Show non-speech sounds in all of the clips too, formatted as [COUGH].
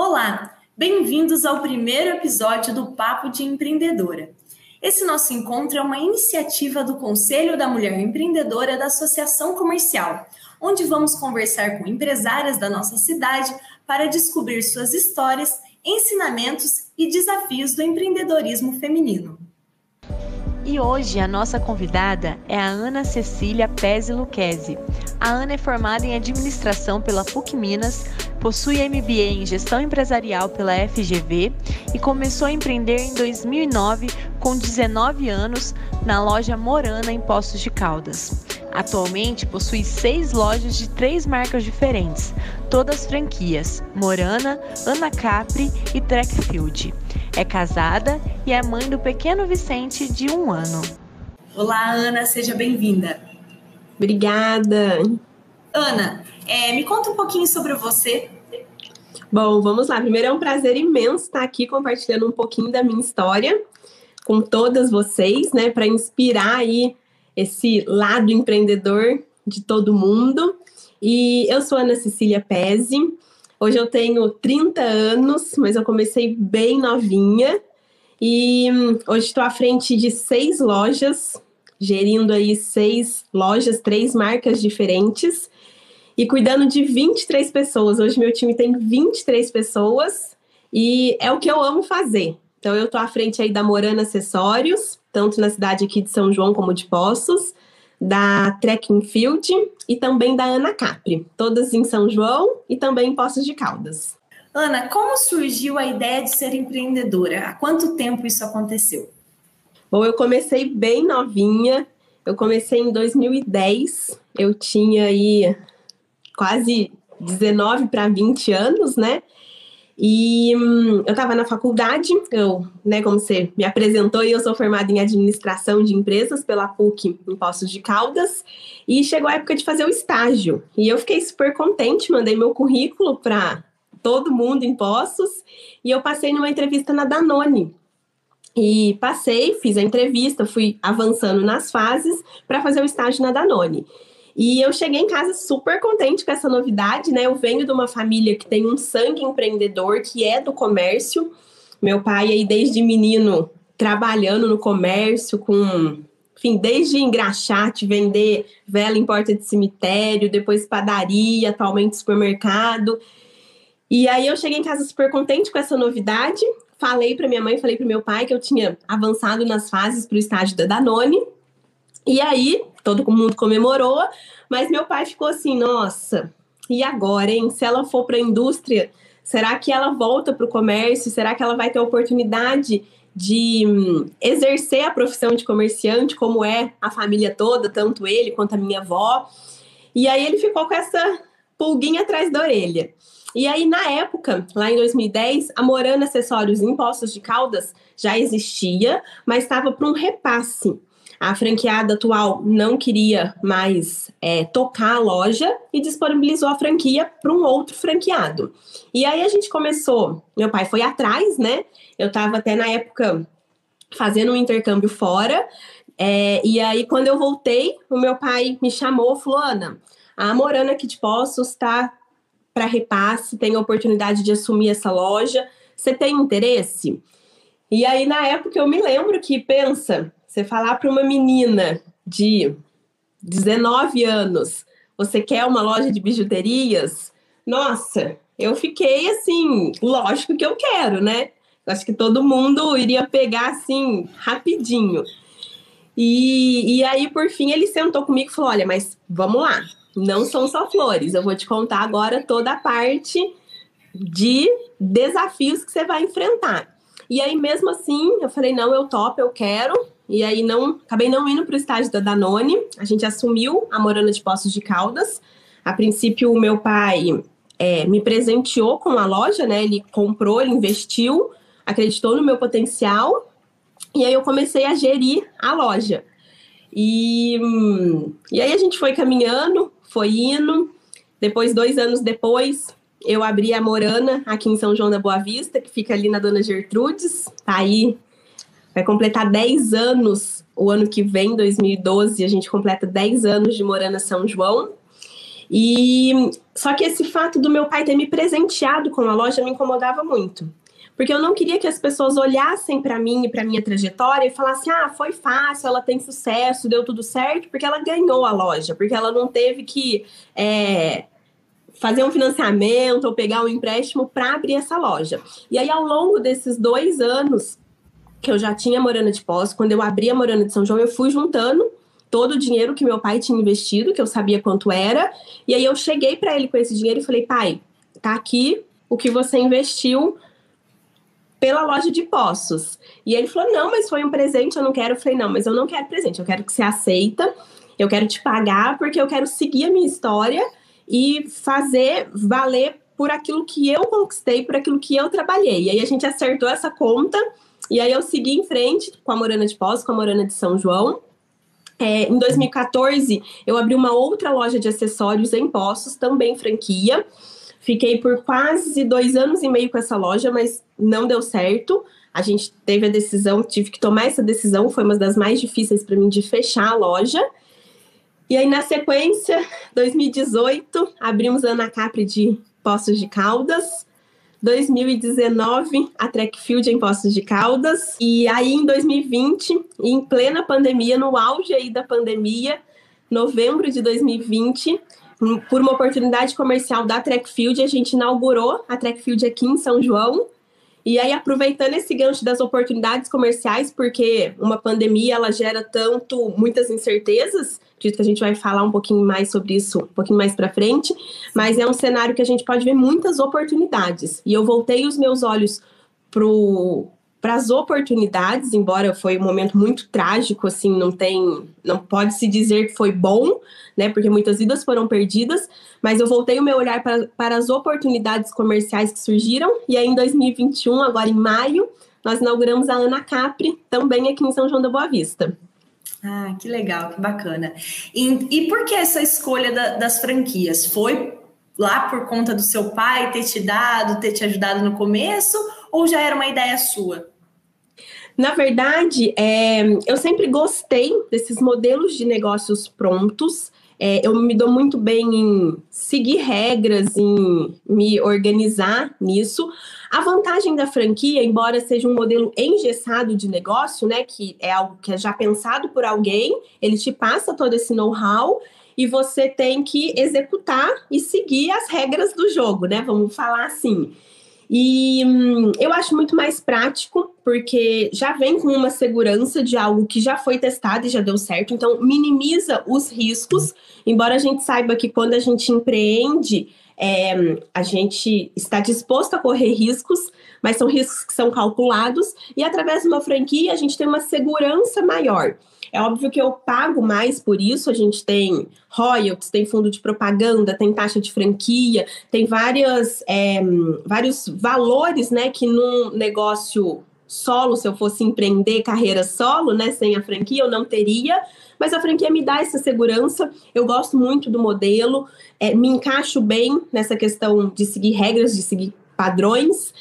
Olá, bem-vindos ao primeiro episódio do Papo de Empreendedora. Esse nosso encontro é uma iniciativa do Conselho da Mulher Empreendedora da Associação Comercial, onde vamos conversar com empresárias da nossa cidade para descobrir suas histórias, ensinamentos e desafios do empreendedorismo feminino. E hoje a nossa convidada é a Ana Cecília Pese Luquezzi. A Ana é formada em administração pela PUC Minas, possui MBA em gestão empresarial pela FGV e começou a empreender em 2009 com 19 anos na loja Morana em Poços de Caldas. Atualmente possui seis lojas de três marcas diferentes, todas franquias: Morana, Ana Capri e Trackfield. É casada e é mãe do pequeno Vicente de um ano. Olá, Ana, seja bem-vinda. Obrigada. Ana, é, me conta um pouquinho sobre você. Bom, vamos lá. Primeiro é um prazer imenso estar aqui compartilhando um pouquinho da minha história com todas vocês, né, para inspirar aí esse lado empreendedor de todo mundo. E eu sou Ana Cecília Pese. Hoje eu tenho 30 anos, mas eu comecei bem novinha. E hum, hoje estou à frente de seis lojas, gerindo aí seis lojas, três marcas diferentes e cuidando de 23 pessoas. Hoje meu time tem 23 pessoas e é o que eu amo fazer. Então eu estou à frente aí da Morana Acessórios, tanto na cidade aqui de São João como de Poços, da Trekking Field e também da Ana Capri, todas em São João e também em Poços de Caldas. Ana, como surgiu a ideia de ser empreendedora? Há quanto tempo isso aconteceu? Bom, eu comecei bem novinha. Eu comecei em 2010. Eu tinha aí quase 19 para 20 anos, né? E hum, eu estava na faculdade, eu, né, como você me apresentou, eu sou formada em administração de empresas pela PUC em Poços de Caldas, e chegou a época de fazer o estágio. E eu fiquei super contente, mandei meu currículo para todo mundo em Poços, e eu passei numa entrevista na Danone. E passei, fiz a entrevista, fui avançando nas fases para fazer o estágio na Danone. E eu cheguei em casa super contente com essa novidade, né? Eu venho de uma família que tem um sangue empreendedor, que é do comércio. Meu pai aí desde menino trabalhando no comércio com enfim, desde engraxate, vender vela em porta de cemitério, depois padaria, atualmente supermercado. E aí eu cheguei em casa super contente com essa novidade. Falei para minha mãe, falei para meu pai que eu tinha avançado nas fases para o estágio da Danone. E aí, todo mundo comemorou, mas meu pai ficou assim: nossa, e agora, hein? Se ela for para a indústria, será que ela volta para o comércio? Será que ela vai ter oportunidade de hum, exercer a profissão de comerciante, como é a família toda, tanto ele quanto a minha avó? E aí ele ficou com essa pulguinha atrás da orelha. E aí, na época, lá em 2010, a Morana Acessórios em Poços de Caldas já existia, mas estava para um repasse. A franqueada atual não queria mais é, tocar a loja e disponibilizou a franquia para um outro franqueado. E aí a gente começou, meu pai foi atrás, né? Eu estava até na época fazendo um intercâmbio fora. É, e aí, quando eu voltei, o meu pai me chamou, falou: Ana, a Morana aqui de Poços está para repasse, tem a oportunidade de assumir essa loja. Você tem interesse? E aí, na época, eu me lembro que, pensa, você falar para uma menina de 19 anos, você quer uma loja de bijuterias? Nossa, eu fiquei assim, lógico que eu quero, né? Acho que todo mundo iria pegar assim, rapidinho. E, e aí, por fim, ele sentou comigo e falou: Olha, mas vamos lá, não são só flores, eu vou te contar agora toda a parte de desafios que você vai enfrentar. E aí, mesmo assim, eu falei: Não, eu topo, eu quero. E aí não, acabei não indo para o estágio da Danone. A gente assumiu a Morana de Poços de Caldas. A princípio, o meu pai é, me presenteou com a loja, né? Ele comprou, ele investiu, acreditou no meu potencial. E aí eu comecei a gerir a loja. E, e aí a gente foi caminhando, foi indo. Depois, dois anos depois, eu abri a Morana aqui em São João da Boa Vista, que fica ali na Dona Gertrudes. Tá aí Vai completar 10 anos o ano que vem, 2012, a gente completa 10 anos de Morana São João. E só que esse fato do meu pai ter me presenteado com a loja me incomodava muito. Porque eu não queria que as pessoas olhassem para mim e para minha trajetória e falassem: "Ah, foi fácil, ela tem sucesso, deu tudo certo", porque ela ganhou a loja, porque ela não teve que é, fazer um financiamento ou pegar um empréstimo para abrir essa loja. E aí, ao longo desses dois anos que eu já tinha Morana de Poço, quando eu abri a Morana de São João, eu fui juntando todo o dinheiro que meu pai tinha investido, que eu sabia quanto era, e aí eu cheguei para ele com esse dinheiro e falei: pai, tá aqui o que você investiu pela loja de poços. E ele falou: não, mas foi um presente, eu não quero. Eu falei: não, mas eu não quero presente, eu quero que você aceita, eu quero te pagar, porque eu quero seguir a minha história e fazer valer por aquilo que eu conquistei, por aquilo que eu trabalhei. E aí a gente acertou essa conta, e aí eu segui em frente com a Morana de Poços, com a Morana de São João. É, em 2014, eu abri uma outra loja de acessórios em Poços, também franquia. Fiquei por quase dois anos e meio com essa loja, mas não deu certo. A gente teve a decisão, tive que tomar essa decisão, foi uma das mais difíceis para mim de fechar a loja. E aí, na sequência, [LAUGHS] 2018, abrimos a Ana Capri de Poços de Caldas. 2019, a Trackfield em Poços de Caldas. E aí, em 2020, em plena pandemia, no auge aí da pandemia, novembro de 2020, por uma oportunidade comercial da Trackfield, a gente inaugurou a Trackfield aqui em São João. E aí, aproveitando esse gancho das oportunidades comerciais, porque uma pandemia ela gera tanto muitas incertezas, acredito que a gente vai falar um pouquinho mais sobre isso um pouquinho mais para frente, mas é um cenário que a gente pode ver muitas oportunidades. E eu voltei os meus olhos para as oportunidades, embora foi um momento muito trágico, assim, não tem, não pode se dizer que foi bom, né, porque muitas vidas foram perdidas, mas eu voltei o meu olhar para, para as oportunidades comerciais que surgiram, e aí em 2021, agora em maio, nós inauguramos a Ana Capri, também aqui em São João da Boa Vista. Ah, que legal, que bacana. E, e por que essa escolha da, das franquias? Foi lá por conta do seu pai ter te dado, ter te ajudado no começo, ou já era uma ideia sua? Na verdade, é, eu sempre gostei desses modelos de negócios prontos. É, eu me dou muito bem em seguir regras, em me organizar nisso. A vantagem da franquia, embora seja um modelo engessado de negócio, né, que é algo que é já pensado por alguém, ele te passa todo esse know-how e você tem que executar e seguir as regras do jogo, né? Vamos falar assim. E hum, eu acho muito mais prático, porque já vem com uma segurança de algo que já foi testado e já deu certo, então minimiza os riscos, embora a gente saiba que quando a gente empreende, é, a gente está disposto a correr riscos, mas são riscos que são calculados, e através de uma franquia a gente tem uma segurança maior. É óbvio que eu pago mais por isso, a gente tem royalties, tem fundo de propaganda, tem taxa de franquia, tem várias, é, vários valores né, que num negócio solo, se eu fosse empreender carreira solo, né, sem a franquia, eu não teria, mas a franquia me dá essa segurança. Eu gosto muito do modelo, é, me encaixo bem nessa questão de seguir regras, de seguir padrões.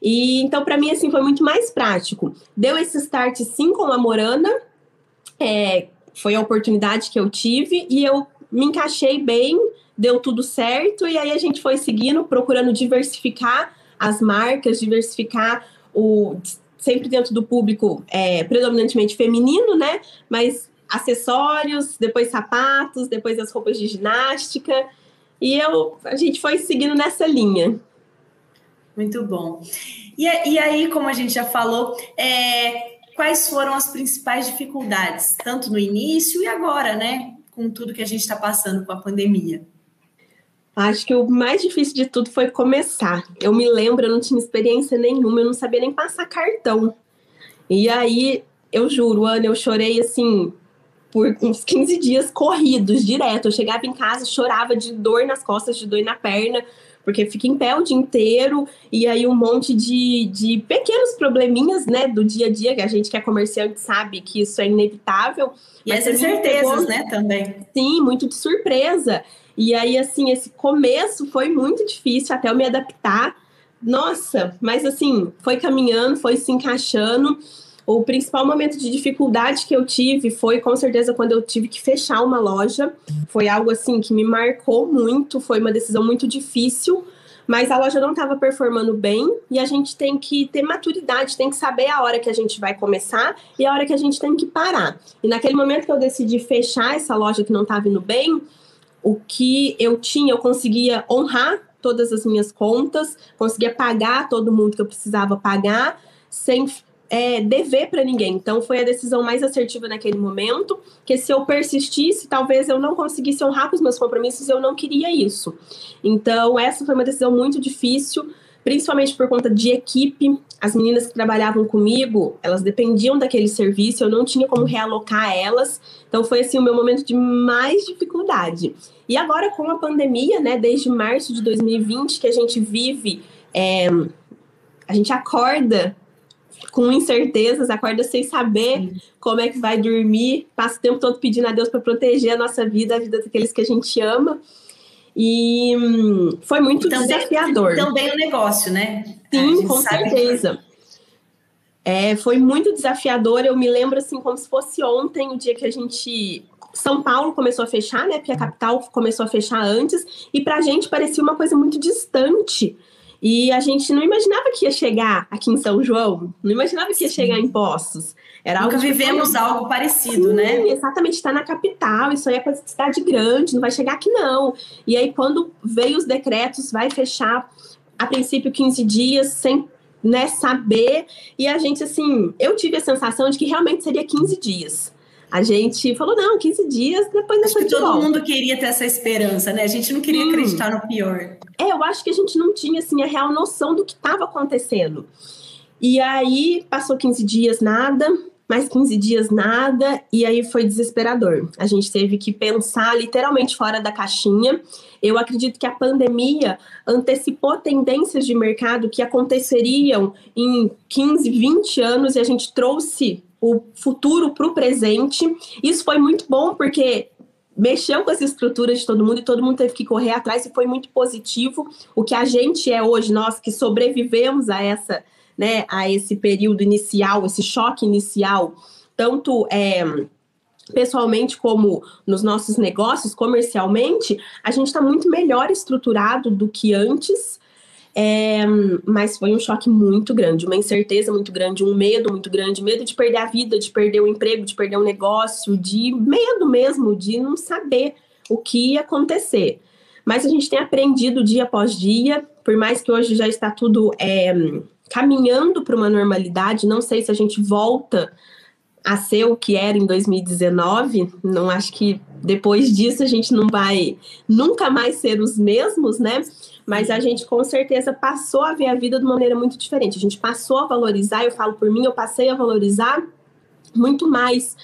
E então, para mim, assim, foi muito mais prático. Deu esse start sim com a Morana, é, foi a oportunidade que eu tive e eu me encaixei bem, deu tudo certo, e aí a gente foi seguindo, procurando diversificar as marcas, diversificar o. Sempre dentro do público é, predominantemente feminino, né? Mas acessórios, depois sapatos, depois as roupas de ginástica. E eu, a gente foi seguindo nessa linha. Muito bom. E, e aí, como a gente já falou, é, quais foram as principais dificuldades, tanto no início e agora, né? Com tudo que a gente está passando com a pandemia. Acho que o mais difícil de tudo foi começar. Eu me lembro, eu não tinha experiência nenhuma, eu não sabia nem passar cartão. E aí, eu juro, Ana, eu chorei assim por uns 15 dias corridos, direto. Eu chegava em casa, chorava de dor nas costas, de dor na perna, porque fica em pé o dia inteiro, e aí um monte de, de pequenos probleminhas, né, do dia a dia, que a gente que é comerciante sabe que isso é inevitável. E essas certezas, pegou, né, também. Sim, muito de surpresa. E aí, assim, esse começo foi muito difícil até eu me adaptar. Nossa, mas assim, foi caminhando, foi se encaixando. O principal momento de dificuldade que eu tive foi com certeza quando eu tive que fechar uma loja. Foi algo assim que me marcou muito, foi uma decisão muito difícil, mas a loja não estava performando bem e a gente tem que ter maturidade, tem que saber a hora que a gente vai começar e a hora que a gente tem que parar. E naquele momento que eu decidi fechar essa loja que não estava indo bem, o que eu tinha, eu conseguia honrar todas as minhas contas, conseguia pagar todo mundo que eu precisava pagar, sem é, dever para ninguém. Então, foi a decisão mais assertiva naquele momento, que se eu persistisse, talvez eu não conseguisse honrar com os meus compromissos, eu não queria isso. Então, essa foi uma decisão muito difícil, principalmente por conta de equipe. As meninas que trabalhavam comigo, elas dependiam daquele serviço, eu não tinha como realocar elas. Então, foi assim o meu momento de mais dificuldade. E agora, com a pandemia, né, desde março de 2020, que a gente vive, é, a gente acorda com incertezas, acorda sem saber Sim. como é que vai dormir, passa o tempo todo pedindo a Deus para proteger a nossa vida, a vida daqueles que a gente ama. E hum, foi muito também, desafiador. Também o negócio, né? Sim, com certeza. Que... É, foi muito desafiador. Eu me lembro assim como se fosse ontem, o dia que a gente são Paulo começou a fechar, né? Porque a capital começou a fechar antes, e para a gente parecia uma coisa muito distante. E a gente não imaginava que ia chegar aqui em São João, não imaginava que ia chegar em Poços. Era Nunca algo vivemos foi... algo parecido, Sim, né? Exatamente, está na capital, isso aí é coisa de cidade grande, não vai chegar aqui não. E aí, quando veio os decretos, vai fechar a princípio 15 dias, sem né, saber. E a gente, assim, eu tive a sensação de que realmente seria 15 dias. A gente falou, não, 15 dias, depois Acho que todo volta. mundo queria ter essa esperança, né? A gente não queria hum. acreditar no pior. É, eu acho que a gente não tinha, assim, a real noção do que estava acontecendo. E aí, passou 15 dias, nada, mais 15 dias, nada, e aí foi desesperador. A gente teve que pensar literalmente fora da caixinha. Eu acredito que a pandemia antecipou tendências de mercado que aconteceriam em 15, 20 anos e a gente trouxe o futuro para o presente. Isso foi muito bom porque mexeu com as estruturas de todo mundo e todo mundo teve que correr atrás e foi muito positivo. O que a gente é hoje, nós que sobrevivemos a essa, né, a esse período inicial, esse choque inicial, tanto é, pessoalmente como nos nossos negócios, comercialmente, a gente está muito melhor estruturado do que antes. É, mas foi um choque muito grande, uma incerteza muito grande, um medo muito grande, medo de perder a vida, de perder o emprego, de perder o negócio, de medo mesmo de não saber o que ia acontecer. Mas a gente tem aprendido dia após dia, por mais que hoje já está tudo é, caminhando para uma normalidade, não sei se a gente volta a ser o que era em 2019, não acho que depois disso a gente não vai nunca mais ser os mesmos, né? mas a gente com certeza passou a ver a vida de uma maneira muito diferente. A gente passou a valorizar, eu falo por mim, eu passei a valorizar muito mais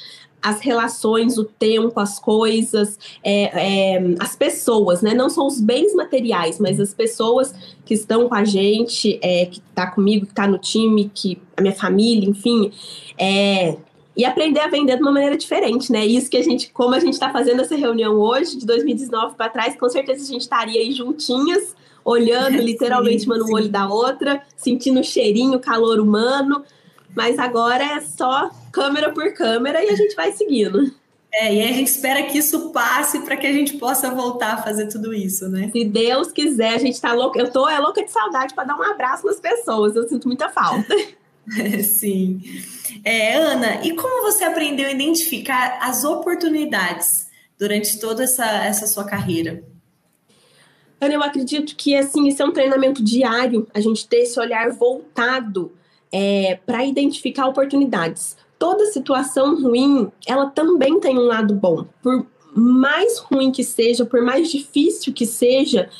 as relações, o tempo, as coisas, é, é, as pessoas, né? Não são os bens materiais, mas as pessoas que estão com a gente, é, que está comigo, que está no time, que a minha família, enfim. É, e aprender a vender de uma maneira diferente, né? Isso que a gente, como a gente está fazendo essa reunião hoje, de 2019 para trás, com certeza a gente estaria aí juntinhas olhando [LAUGHS] literalmente uma no olho da outra, sentindo o cheirinho, o calor humano. Mas agora é só câmera por câmera e a gente vai seguindo. É, e a gente espera que isso passe para que a gente possa voltar a fazer tudo isso, né? Se Deus quiser, a gente tá louca. Eu tô é louca de saudade para dar um abraço nas pessoas. Eu sinto muita falta. [LAUGHS] [LAUGHS] Sim. É, Ana, e como você aprendeu a identificar as oportunidades durante toda essa, essa sua carreira? Ana, eu acredito que assim, isso é um treinamento diário, a gente ter esse olhar voltado é, para identificar oportunidades. Toda situação ruim, ela também tem um lado bom. Por mais ruim que seja, por mais difícil que seja,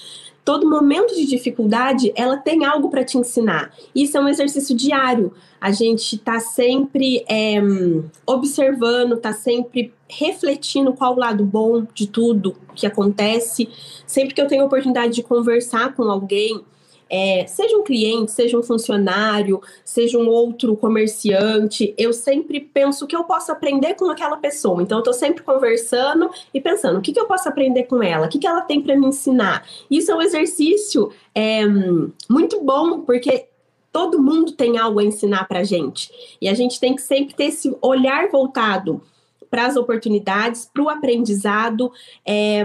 todo momento de dificuldade, ela tem algo para te ensinar. Isso é um exercício diário. A gente está sempre é, observando, está sempre refletindo qual o lado bom de tudo que acontece. Sempre que eu tenho a oportunidade de conversar com alguém, é, seja um cliente, seja um funcionário, seja um outro comerciante, eu sempre penso que eu posso aprender com aquela pessoa. Então, eu estou sempre conversando e pensando o que, que eu posso aprender com ela, o que, que ela tem para me ensinar. Isso é um exercício é, muito bom, porque todo mundo tem algo a ensinar para a gente. E a gente tem que sempre ter esse olhar voltado para as oportunidades, para o aprendizado. É,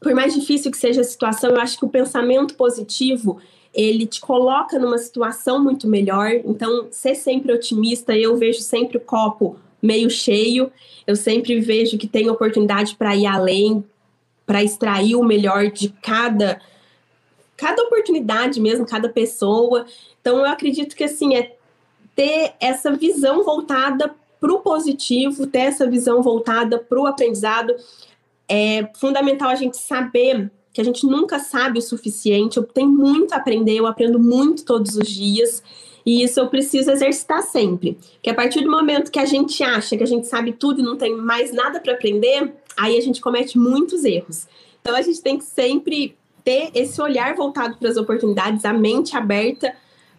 por mais difícil que seja a situação, eu acho que o pensamento positivo ele te coloca numa situação muito melhor. Então, ser sempre otimista, eu vejo sempre o copo meio cheio. Eu sempre vejo que tem oportunidade para ir além, para extrair o melhor de cada cada oportunidade mesmo, cada pessoa. Então, eu acredito que assim é ter essa visão voltada para o positivo, ter essa visão voltada para o aprendizado. É fundamental a gente saber que a gente nunca sabe o suficiente. Eu tenho muito a aprender, eu aprendo muito todos os dias. E isso eu preciso exercitar sempre. Que a partir do momento que a gente acha que a gente sabe tudo e não tem mais nada para aprender, aí a gente comete muitos erros. Então a gente tem que sempre ter esse olhar voltado para as oportunidades, a mente aberta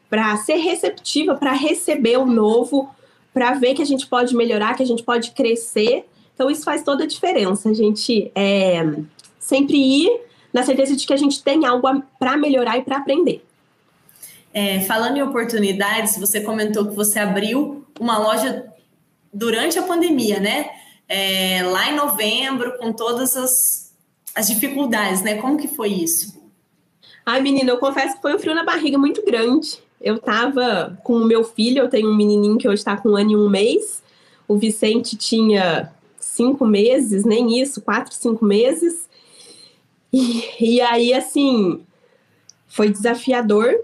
para ser receptiva, para receber o novo, para ver que a gente pode melhorar, que a gente pode crescer. Então, isso faz toda a diferença. A gente é, sempre ir na certeza de que a gente tem algo para melhorar e para aprender. É, falando em oportunidades, você comentou que você abriu uma loja durante a pandemia, né? É, lá em novembro, com todas as, as dificuldades, né? Como que foi isso? Ai, menina, eu confesso que foi um frio na barriga muito grande. Eu tava com o meu filho, eu tenho um menininho que hoje está com um ano e um mês. O Vicente tinha cinco meses, nem isso, quatro, cinco meses. E, e aí, assim, foi desafiador,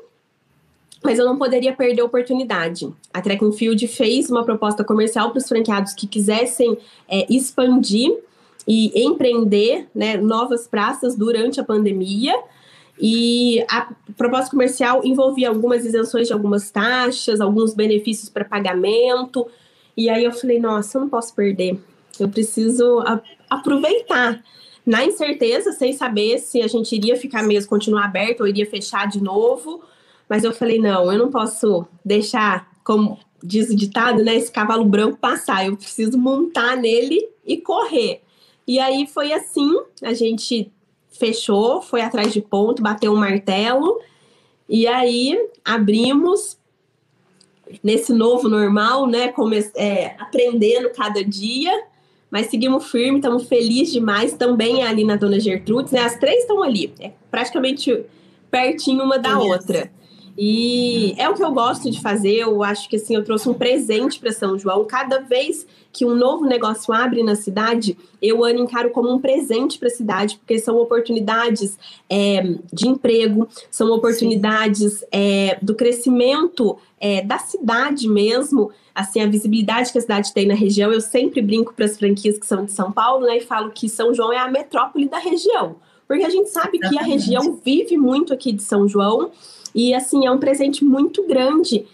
mas eu não poderia perder a oportunidade. A Track Field fez uma proposta comercial para os franqueados que quisessem é, expandir e empreender né, novas praças durante a pandemia. E a proposta comercial envolvia algumas isenções de algumas taxas, alguns benefícios para pagamento. E aí eu falei, nossa, eu não posso perder. Eu preciso a, aproveitar. Na incerteza, sem saber se a gente iria ficar mesmo, continuar aberto ou iria fechar de novo. Mas eu falei, não, eu não posso deixar, como diz o ditado, né, esse cavalo branco passar. Eu preciso montar nele e correr. E aí foi assim, a gente fechou, foi atrás de ponto, bateu um martelo, e aí abrimos nesse novo normal, né? Come é, aprendendo cada dia, mas seguimos firme, estamos felizes demais. Também é ali na Dona Gertrudes, né? As três estão ali, é praticamente pertinho uma da outra. E é o que eu gosto de fazer. Eu acho que assim, eu trouxe um presente para São João. Cada vez que um novo negócio abre na cidade, eu ano encaro como um presente para a cidade, porque são oportunidades é, de emprego, são oportunidades é, do crescimento é, da cidade mesmo, assim, a visibilidade que a cidade tem na região. Eu sempre brinco para as franquias que são de São Paulo, né, e falo que São João é a metrópole da região, porque a gente sabe que a região vive muito aqui de São João. E assim, é um presente muito grande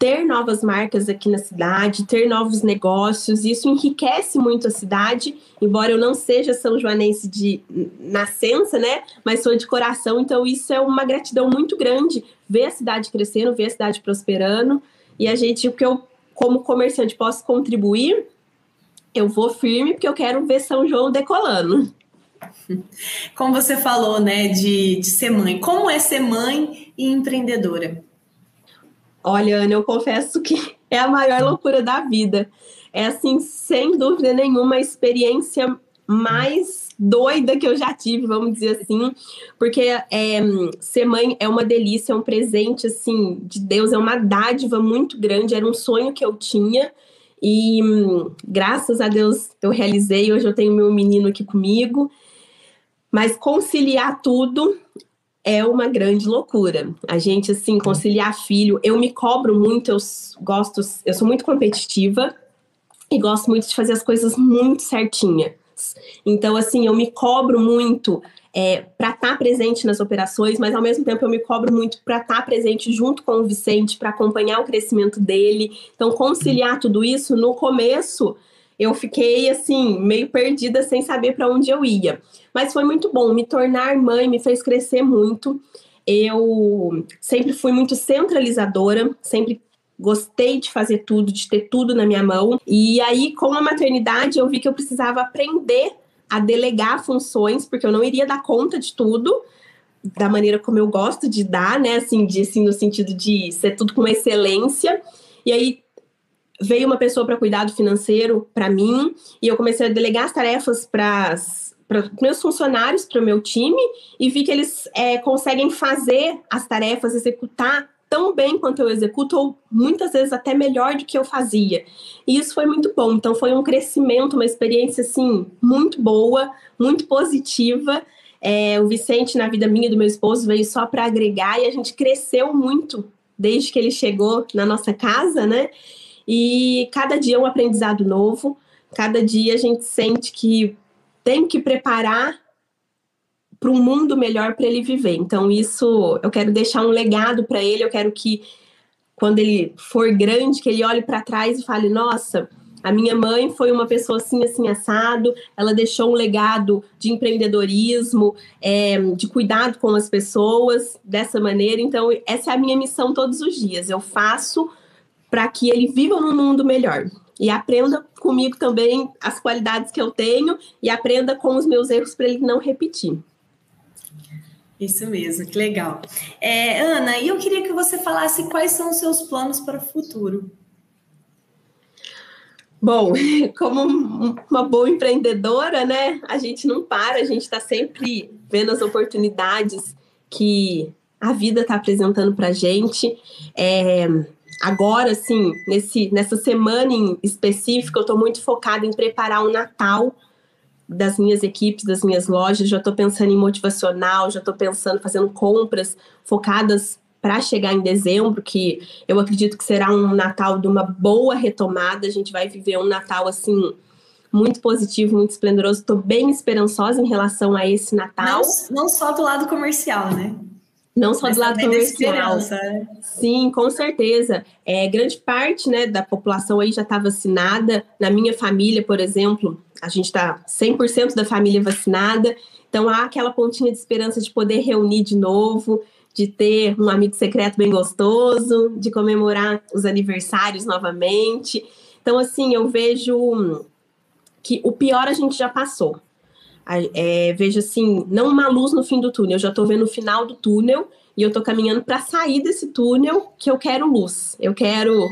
ter novas marcas aqui na cidade, ter novos negócios, isso enriquece muito a cidade, embora eu não seja são joanense de nascença, né? Mas sou de coração, então isso é uma gratidão muito grande ver a cidade crescendo, ver a cidade prosperando. E a gente, o que eu, como comerciante, posso contribuir, eu vou firme, porque eu quero ver São João decolando. [LAUGHS] Como você falou, né, de, de ser mãe. Como é ser mãe e empreendedora? Olha, Ana, eu confesso que [LAUGHS] é a maior loucura da vida. É, assim, sem dúvida nenhuma, a experiência mais doida que eu já tive, vamos dizer assim, porque é, ser mãe é uma delícia, é um presente, assim, de Deus, é uma dádiva muito grande, era um sonho que eu tinha, e graças a Deus eu realizei, hoje eu tenho meu menino aqui comigo, mas conciliar tudo é uma grande loucura. A gente, assim, conciliar filho, eu me cobro muito, eu gosto, eu sou muito competitiva e gosto muito de fazer as coisas muito Então, assim, eu me cobro muito é, para estar tá presente nas operações, mas ao mesmo tempo eu me cobro muito para estar tá presente junto com o Vicente, para acompanhar o crescimento dele. Então, conciliar tudo isso, no começo, eu fiquei assim, meio perdida sem saber para onde eu ia. Mas foi muito bom, me tornar mãe me fez crescer muito. Eu sempre fui muito centralizadora, sempre gostei de fazer tudo, de ter tudo na minha mão. E aí, com a maternidade, eu vi que eu precisava aprender a delegar funções, porque eu não iria dar conta de tudo. da maneira como eu gosto de dar, né? Assim, de, assim, no sentido de ser tudo com excelência. E aí veio uma pessoa para cuidar do financeiro para mim e eu comecei a delegar as tarefas para meus funcionários, para o meu time e vi que eles é, conseguem fazer as tarefas, executar tão bem quanto eu executo, ou muitas vezes até melhor do que eu fazia. E isso foi muito bom. Então, foi um crescimento, uma experiência, assim, muito boa, muito positiva. É, o Vicente, na vida minha e do meu esposo, veio só para agregar e a gente cresceu muito desde que ele chegou na nossa casa, né? E cada dia é um aprendizado novo, cada dia a gente sente que tem que preparar para um mundo melhor para ele viver. Então, isso eu quero deixar um legado para ele, eu quero que quando ele for grande, que ele olhe para trás e fale: nossa, a minha mãe foi uma pessoa assim, assim, assado. Ela deixou um legado de empreendedorismo, é, de cuidado com as pessoas dessa maneira. Então, essa é a minha missão todos os dias. Eu faço para que ele viva num mundo melhor. E aprenda comigo também as qualidades que eu tenho e aprenda com os meus erros para ele não repetir. Isso mesmo, que legal. É, Ana, eu queria que você falasse quais são os seus planos para o futuro. Bom, [LAUGHS] como uma boa empreendedora, né? A gente não para, a gente está sempre vendo as oportunidades que a vida está apresentando para a gente. É, agora, assim, nesse, nessa semana em específico, eu estou muito focada em preparar o Natal das minhas equipes, das minhas lojas, já estou pensando em motivacional, já estou pensando fazendo compras focadas para chegar em dezembro, que eu acredito que será um Natal de uma boa retomada. A gente vai viver um Natal assim muito positivo, muito esplendoroso. Estou bem esperançosa em relação a esse Natal. Não, não só do lado comercial, né? Não só Mas do lado comercial. Né? Sim, com certeza. É, grande parte né, da população aí já está vacinada. Na minha família, por exemplo, a gente está 100% da família vacinada. Então há aquela pontinha de esperança de poder reunir de novo, de ter um amigo secreto bem gostoso, de comemorar os aniversários novamente. Então, assim, eu vejo que o pior a gente já passou. É, vejo assim, não uma luz no fim do túnel, eu já estou vendo o final do túnel e eu estou caminhando para sair desse túnel que eu quero luz, eu quero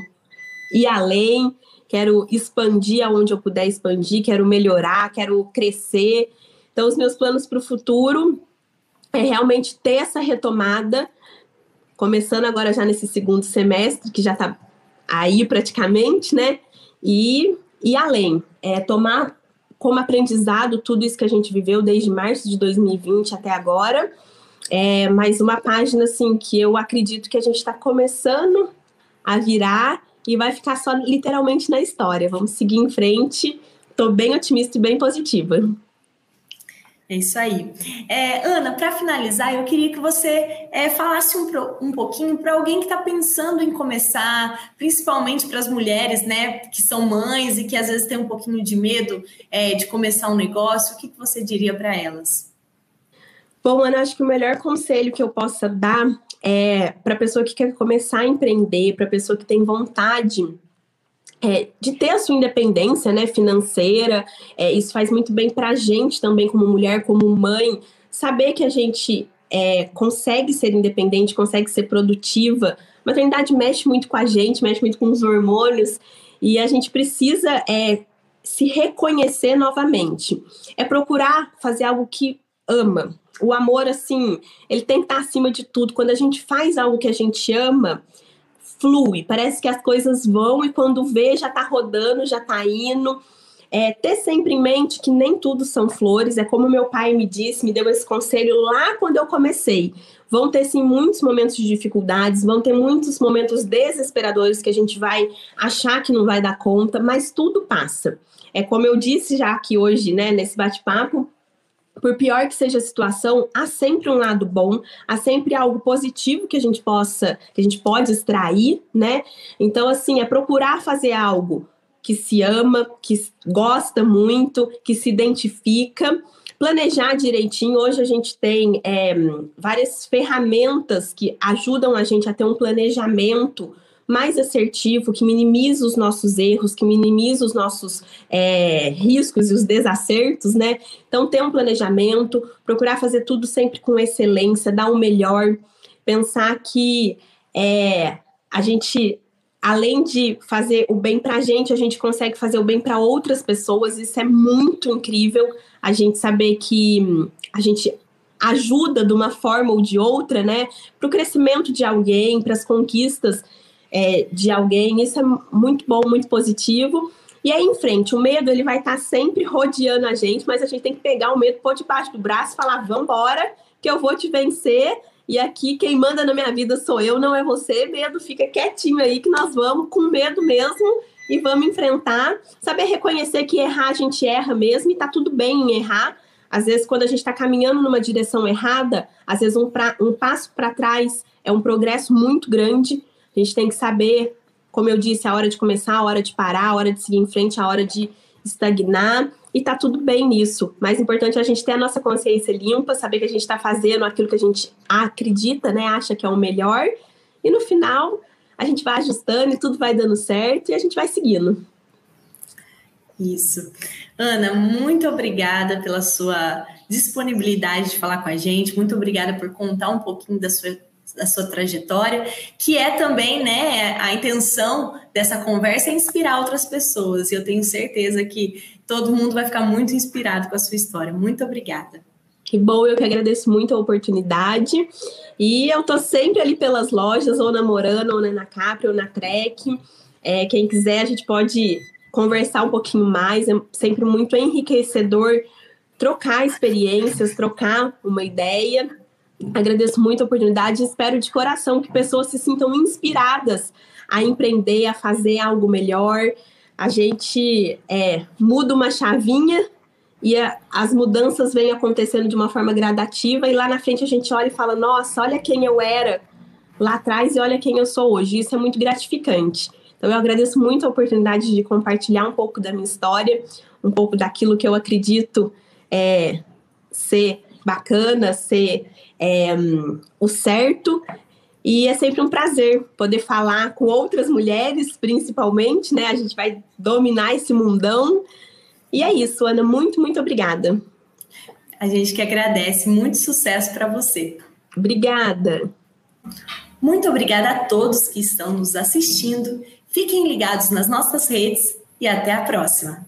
ir além, quero expandir aonde eu puder expandir, quero melhorar, quero crescer. Então, os meus planos para o futuro é realmente ter essa retomada, começando agora já nesse segundo semestre, que já está aí praticamente, né? E, e além, é tomar como aprendizado tudo isso que a gente viveu desde março de 2020 até agora. É mais uma página assim que eu acredito que a gente está começando a virar e vai ficar só literalmente na história. Vamos seguir em frente. Estou bem otimista e bem positiva. É isso aí. É, Ana, para finalizar, eu queria que você é, falasse um, um pouquinho para alguém que está pensando em começar, principalmente para as mulheres, né, que são mães e que às vezes têm um pouquinho de medo é, de começar um negócio. O que, que você diria para elas? Bom, Ana, acho que o melhor conselho que eu possa dar é para a pessoa que quer começar a empreender, para a pessoa que tem vontade é, de ter a sua independência né, financeira, é, isso faz muito bem para a gente também, como mulher, como mãe, saber que a gente é, consegue ser independente, consegue ser produtiva. Maternidade mexe muito com a gente, mexe muito com os hormônios, e a gente precisa é, se reconhecer novamente. É procurar fazer algo que ama. O amor, assim, ele tem que estar acima de tudo. Quando a gente faz algo que a gente ama, flui, parece que as coisas vão e quando vê já tá rodando, já tá indo. É, ter sempre em mente que nem tudo são flores, é como meu pai me disse, me deu esse conselho lá quando eu comecei. Vão ter sim muitos momentos de dificuldades, vão ter muitos momentos desesperadores que a gente vai achar que não vai dar conta, mas tudo passa. É como eu disse já aqui hoje, né, nesse bate-papo, por pior que seja a situação, há sempre um lado bom, há sempre algo positivo que a gente possa, que a gente pode extrair, né? Então, assim, é procurar fazer algo que se ama, que gosta muito, que se identifica, planejar direitinho. Hoje a gente tem é, várias ferramentas que ajudam a gente a ter um planejamento mais assertivo, que minimiza os nossos erros, que minimiza os nossos é, riscos e os desacertos, né? Então, ter um planejamento, procurar fazer tudo sempre com excelência, dar o melhor, pensar que é, a gente além de fazer o bem para a gente, a gente consegue fazer o bem para outras pessoas. Isso é muito incrível. A gente saber que a gente ajuda de uma forma ou de outra, né, para o crescimento de alguém, para as conquistas é, de alguém. Isso é muito bom, muito positivo. E aí em frente, o medo ele vai estar tá sempre rodeando a gente, mas a gente tem que pegar o medo, pôr debaixo do braço falar: vamos embora, que eu vou te vencer. E aqui quem manda na minha vida sou eu, não é você. Medo, fica quietinho aí que nós vamos com medo mesmo e vamos enfrentar. Saber reconhecer que errar a gente erra mesmo e tá tudo bem em errar. Às vezes, quando a gente está caminhando numa direção errada, às vezes um, pra, um passo para trás é um progresso muito grande. A gente tem que saber, como eu disse, a hora de começar, a hora de parar, a hora de seguir em frente, a hora de estagnar e tá tudo bem nisso. Mais importante é a gente ter a nossa consciência limpa, saber que a gente está fazendo aquilo que a gente acredita, né, acha que é o melhor, e no final a gente vai ajustando e tudo vai dando certo e a gente vai seguindo. Isso. Ana, muito obrigada pela sua disponibilidade de falar com a gente, muito obrigada por contar um pouquinho da sua da sua trajetória, que é também, né, a intenção dessa conversa é inspirar outras pessoas. E eu tenho certeza que todo mundo vai ficar muito inspirado com a sua história. Muito obrigada. Que bom, eu que agradeço muito a oportunidade. E eu tô sempre ali pelas lojas, ou na Morana, ou na Capri, ou na Trek. É, quem quiser, a gente pode conversar um pouquinho mais. É sempre muito enriquecedor trocar experiências, trocar uma ideia. Agradeço muito a oportunidade e espero de coração que pessoas se sintam inspiradas a empreender, a fazer algo melhor. A gente é, muda uma chavinha e a, as mudanças vêm acontecendo de uma forma gradativa e lá na frente a gente olha e fala: nossa, olha quem eu era lá atrás e olha quem eu sou hoje. Isso é muito gratificante. Então eu agradeço muito a oportunidade de compartilhar um pouco da minha história, um pouco daquilo que eu acredito é, ser bacana, ser é, o certo. E é sempre um prazer poder falar com outras mulheres, principalmente, né? A gente vai dominar esse mundão. E é isso, Ana. Muito, muito obrigada. A gente que agradece. Muito sucesso para você. Obrigada. Muito obrigada a todos que estão nos assistindo. Fiquem ligados nas nossas redes e até a próxima.